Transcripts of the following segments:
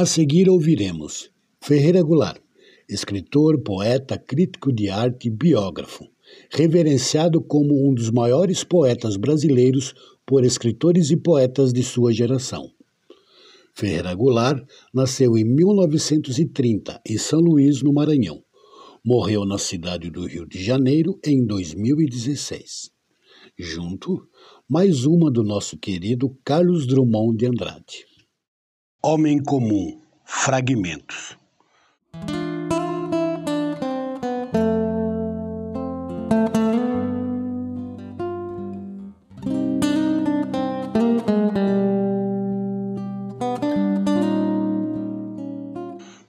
A seguir ouviremos Ferreira Goulart, escritor, poeta, crítico de arte e biógrafo, reverenciado como um dos maiores poetas brasileiros por escritores e poetas de sua geração. Ferreira Goulart nasceu em 1930 em São Luís, no Maranhão. Morreu na cidade do Rio de Janeiro em 2016. Junto, mais uma do nosso querido Carlos Drummond de Andrade. Homem comum, fragmentos.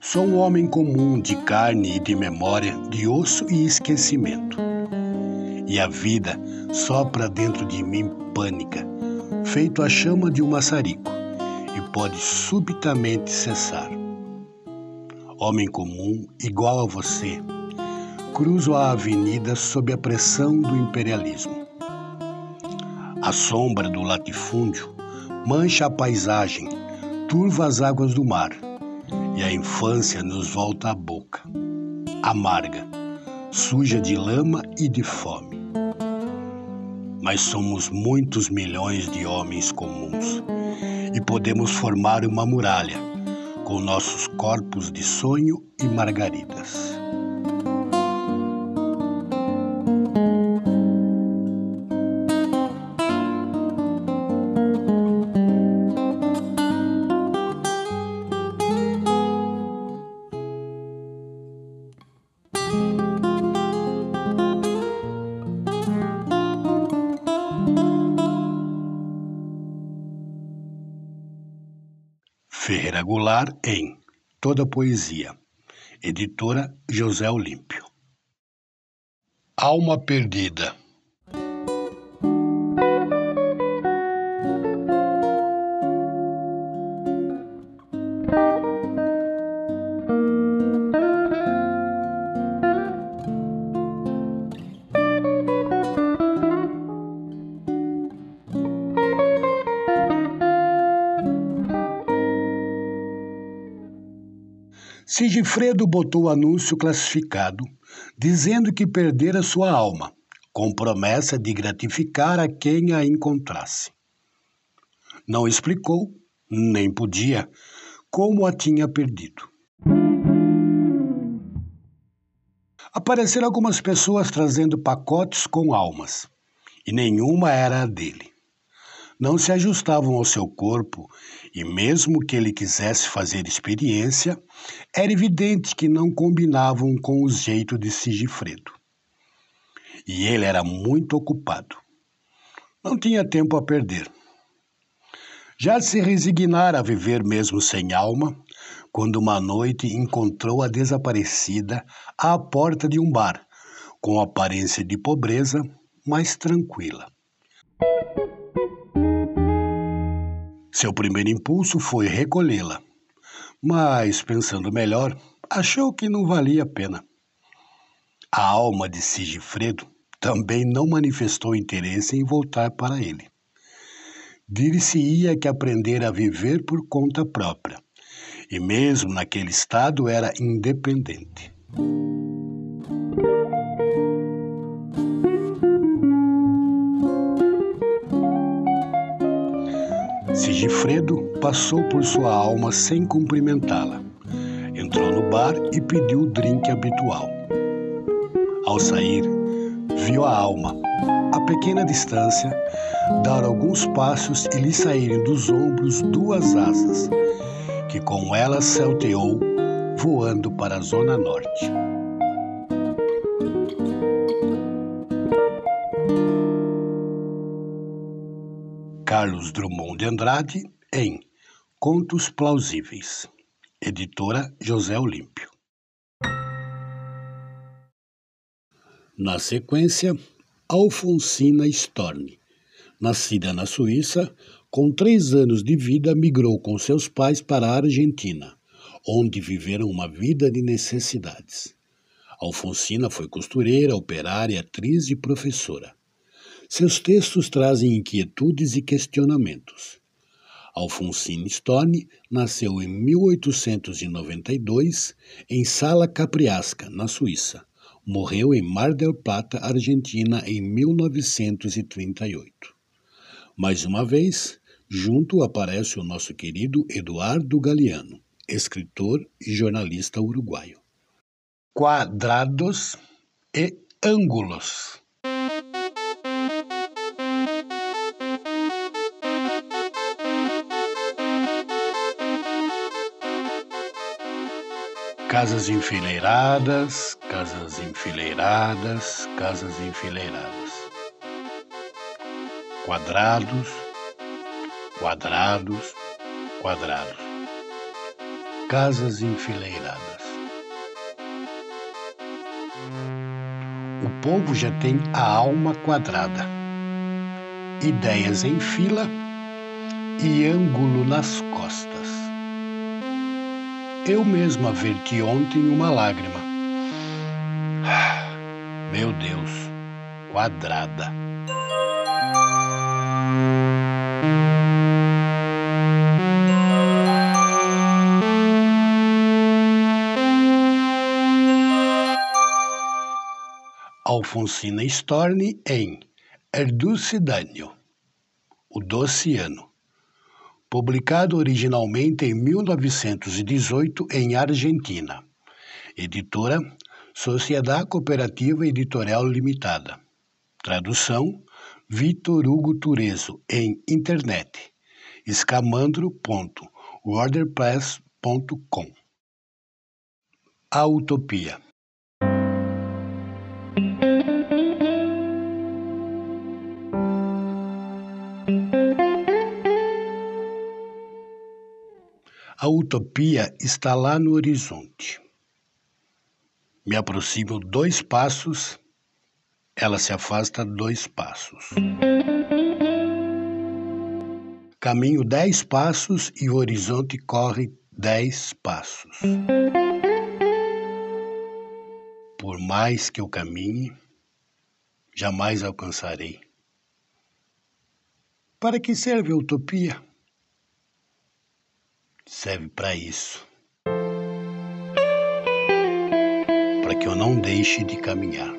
Sou um homem comum de carne e de memória, de osso e esquecimento. E a vida sopra dentro de mim pânica, feito a chama de um maçarico pode subitamente cessar. Homem comum, igual a você, cruzo a avenida sob a pressão do imperialismo. A sombra do latifúndio mancha a paisagem, turva as águas do mar, e a infância nos volta à boca, amarga, suja de lama e de fome. Mas somos muitos milhões de homens comuns podemos formar uma muralha com nossos corpos de sonho e margaridas. Goulart em Toda Poesia, editora José Olímpio. Alma Perdida Sigifredo botou anúncio classificado, dizendo que perdera sua alma, com promessa de gratificar a quem a encontrasse. Não explicou, nem podia, como a tinha perdido. Apareceram algumas pessoas trazendo pacotes com almas, e nenhuma era a dele não se ajustavam ao seu corpo e, mesmo que ele quisesse fazer experiência, era evidente que não combinavam com o jeito de Sigifredo. E ele era muito ocupado. Não tinha tempo a perder. Já se resignara a viver mesmo sem alma, quando uma noite encontrou a desaparecida à porta de um bar, com aparência de pobreza, mas tranquila. Seu primeiro impulso foi recolhê-la, mas, pensando melhor, achou que não valia a pena. A alma de Sigifredo também não manifestou interesse em voltar para ele. Dir-se-ia que aprender a viver por conta própria, e mesmo naquele estado era independente. Gifredo passou por sua alma sem cumprimentá-la. Entrou no bar e pediu o drink habitual. Ao sair, viu a alma, a pequena distância, dar alguns passos e lhe saírem dos ombros duas asas, que com elas salteou, voando para a zona norte. Carlos Drummond de Andrade em Contos Plausíveis, editora José Olímpio. Na sequência, Alfonsina Storni, nascida na Suíça, com três anos de vida, migrou com seus pais para a Argentina, onde viveram uma vida de necessidades. Alfonsina foi costureira, operária, atriz e professora. Seus textos trazem inquietudes e questionamentos. Alfonsine Storni nasceu em 1892 em Sala Capriasca, na Suíça. Morreu em Mar del Plata, Argentina, em 1938. Mais uma vez, junto aparece o nosso querido Eduardo Galeano, escritor e jornalista uruguaio. Quadrados e ângulos. Casas enfileiradas, casas enfileiradas, casas enfileiradas. Quadrados, quadrados, quadrados. Casas enfileiradas. O povo já tem a alma quadrada, ideias em fila e ângulo nas costas. Eu mesma verti ontem uma lágrima. Meu Deus, quadrada. Alfonsina Storni em Erducidânio, o Doce Ano publicado originalmente em 1918 em Argentina. Editora Sociedade Cooperativa Editorial Limitada. Tradução Vitor Hugo Turezo em internet escamandro.wordpress.com A Utopia A utopia está lá no horizonte. Me aproximo dois passos, ela se afasta dois passos. Caminho dez passos e o horizonte corre dez passos. Por mais que eu caminhe, jamais alcançarei. Para que serve a utopia? Serve para isso. Para que eu não deixe de caminhar.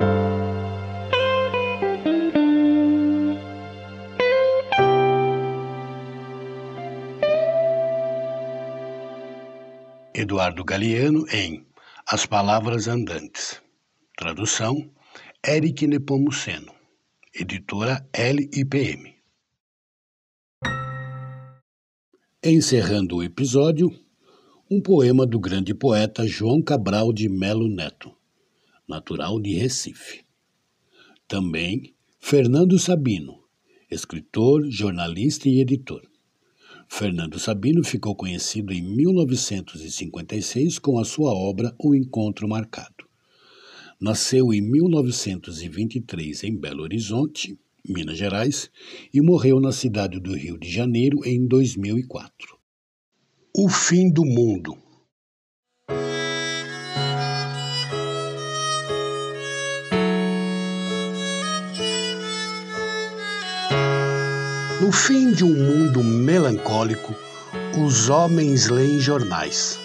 Eduardo Galeano em As Palavras Andantes. Tradução: Eric Nepomuceno. Editora LIPM. Encerrando o episódio, um poema do grande poeta João Cabral de Melo Neto, natural de Recife. Também Fernando Sabino, escritor, jornalista e editor. Fernando Sabino ficou conhecido em 1956 com a sua obra O Encontro Marcado. Nasceu em 1923 em Belo Horizonte Minas Gerais, e morreu na cidade do Rio de Janeiro em 2004. O fim do mundo. No fim de um mundo melancólico, os homens leem jornais.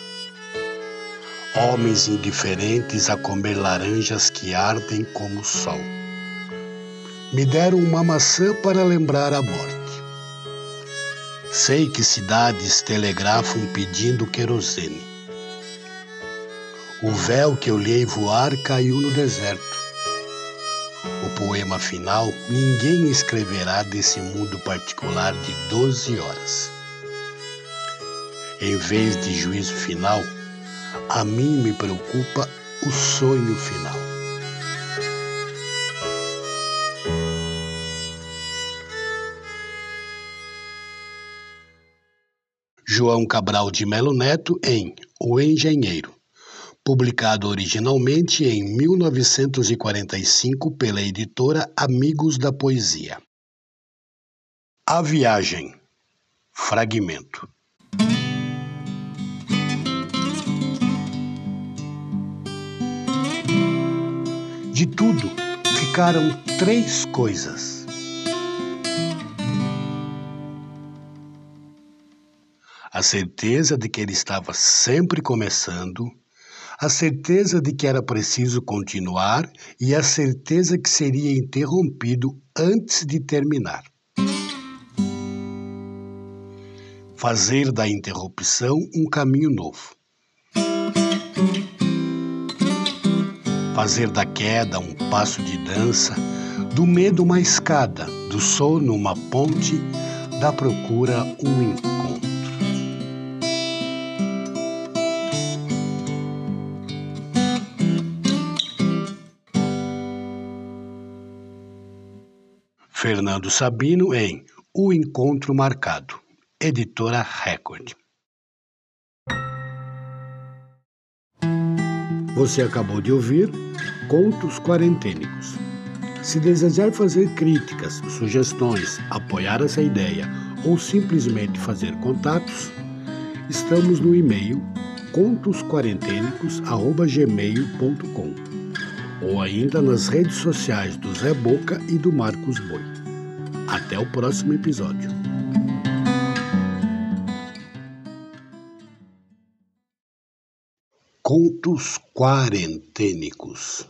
Homens indiferentes a comer laranjas que ardem como o sol me deram uma maçã para lembrar a morte. Sei que cidades telegrafam pedindo querosene. O véu que eu olhei voar caiu no deserto. O poema final ninguém escreverá desse mundo particular de 12 horas. Em vez de juízo final, a mim me preocupa o sonho final. João Cabral de Melo Neto em O Engenheiro, publicado originalmente em 1945 pela editora Amigos da Poesia. A Viagem Fragmento De tudo ficaram três coisas a certeza de que ele estava sempre começando, a certeza de que era preciso continuar e a certeza que seria interrompido antes de terminar. Fazer da interrupção um caminho novo. Fazer da queda um passo de dança, do medo uma escada, do sono uma ponte, da procura um encontro. Fernando Sabino em O Encontro Marcado, editora Record. Você acabou de ouvir Contos Quarentênicos. Se desejar fazer críticas, sugestões, apoiar essa ideia ou simplesmente fazer contatos, estamos no e-mail contosquarentênicos.gmail.com ou ainda nas redes sociais do Zé Boca e do Marcos Boi. Até o próximo episódio. Contos Quarentênicos